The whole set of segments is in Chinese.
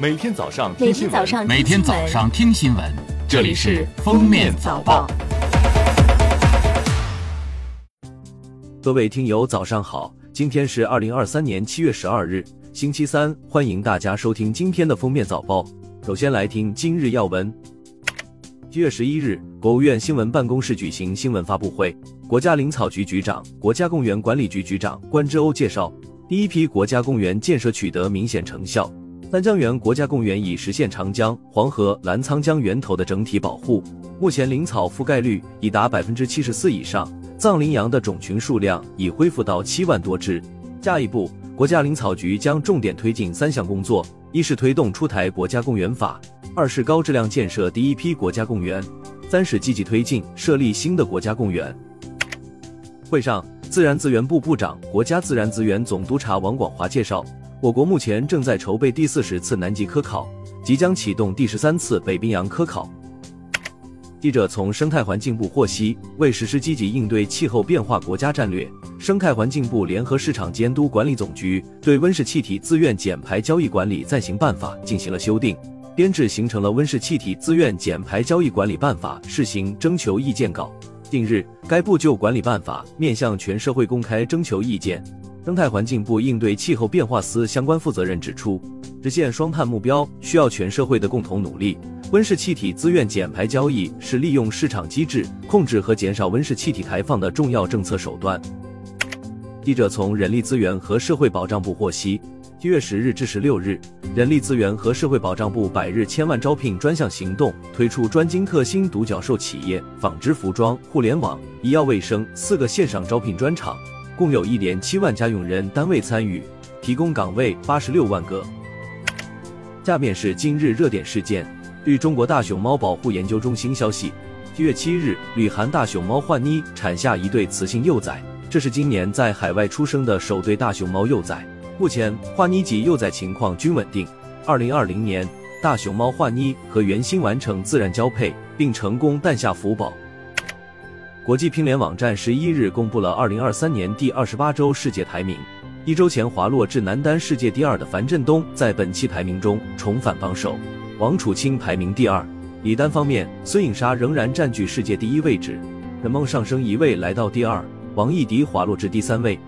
每天早上听新闻每天早上听新闻，这里是《封面早报》。各位听友，早上好！今天是二零二三年七月十二日，星期三，欢迎大家收听今天的《封面早报》。首先来听今日要闻。七月十一日，国务院新闻办公室举行新闻发布会，国家林草局局长、国家公园管理局局长关之欧介绍，第一批国家公园建设取得明显成效。三江源国家公园已实现长江、黄河、澜沧江源头的整体保护，目前林草覆盖率已达百分之七十四以上，藏羚羊的种群数量已恢复到七万多只。下一步，国家林草局将重点推进三项工作：一是推动出台国家公园法；二是高质量建设第一批国家公园；三是积极推进设立新的国家公园。会上，自然资源部部长、国家自然资源总督察王广华介绍。我国目前正在筹备第四十次南极科考，即将启动第十三次北冰洋科考。记者从生态环境部获悉，为实施积极应对气候变化国家战略，生态环境部联合市场监督管理总局对温室气体自愿减排交易管理暂行办法进行了修订，编制形成了温室气体自愿减排交易管理办法试行征求意见稿。近日，该部就管理办法面向全社会公开征求意见。生态环境部应对气候变化司相关负责人指出，实现双碳目标需要全社会的共同努力。温室气体自愿减排交易是利用市场机制控制和减少温室气体排放的重要政策手段。记者从人力资源和社会保障部获悉，七月十日至十六日，人力资源和社会保障部百日千万招聘专项行动推出专精特新独角兽企业、纺织服装、互联网、医药卫生四个线上招聘专场。共有一点七万家用人单位参与，提供岗位八十六万个。下面是今日热点事件。据中国大熊猫保护研究中心消息，七月七日，旅韩大熊猫焕妮产下一对雌性幼崽，这是今年在海外出生的首对大熊猫幼崽。目前，焕妮及幼崽情况均稳定。二零二零年，大熊猫焕妮和原星完成自然交配，并成功诞下福宝。国际乒联网站十一日公布了二零二三年第二十八周世界排名。一周前滑落至男单世界第二的樊振东，在本期排名中重返榜首。王楚钦排名第二。女单方面，孙颖莎仍然占据世界第一位置，陈梦上升一位来到第二，王艺迪滑落至第三位。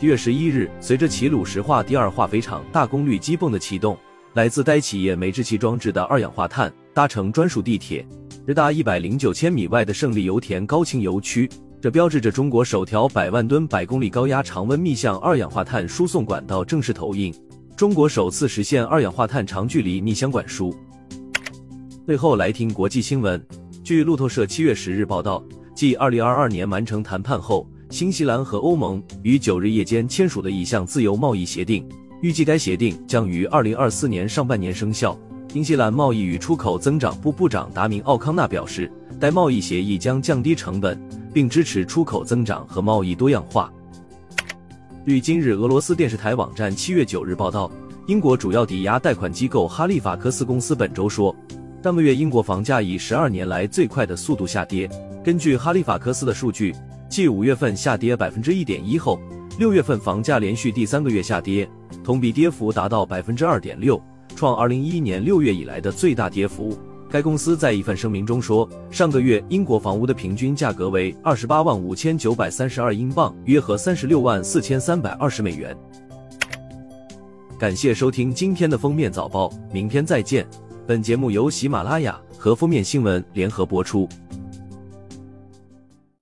一月十一日，随着齐鲁石化第二化肥厂大功率机泵的启动，来自该企业煤制气装置的二氧化碳搭乘专属地铁。直达一百零九千米外的胜利油田高清油区，这标志着中国首条百万吨百公里高压常温密向二氧化碳输送管道正式投影，中国首次实现二氧化碳长距离逆箱管输。最后来听国际新闻，据路透社七月十日报道，继二零二二年完成谈判后，新西兰和欧盟于九日夜间签署的一项自由贸易协定，预计该协定将于二零二四年上半年生效。新西兰贸易与出口增长部部长达明·奥康纳表示，该贸易协议将降低成本，并支持出口增长和贸易多样化。据今日俄罗斯电视台网站七月九日报道，英国主要抵押贷款机构哈利法克斯公司本周说，上个月英国房价以十二年来最快的速度下跌。根据哈利法克斯的数据，继五月份下跌百分之一点一后，六月份房价连续第三个月下跌，同比跌幅达到百分之二点六。创二零一一年六月以来的最大跌幅。该公司在一份声明中说，上个月英国房屋的平均价格为二十八万五千九百三十二英镑，约合三十六万四千三百二十美元。感谢收听今天的封面早报，明天再见。本节目由喜马拉雅和封面新闻联合播出。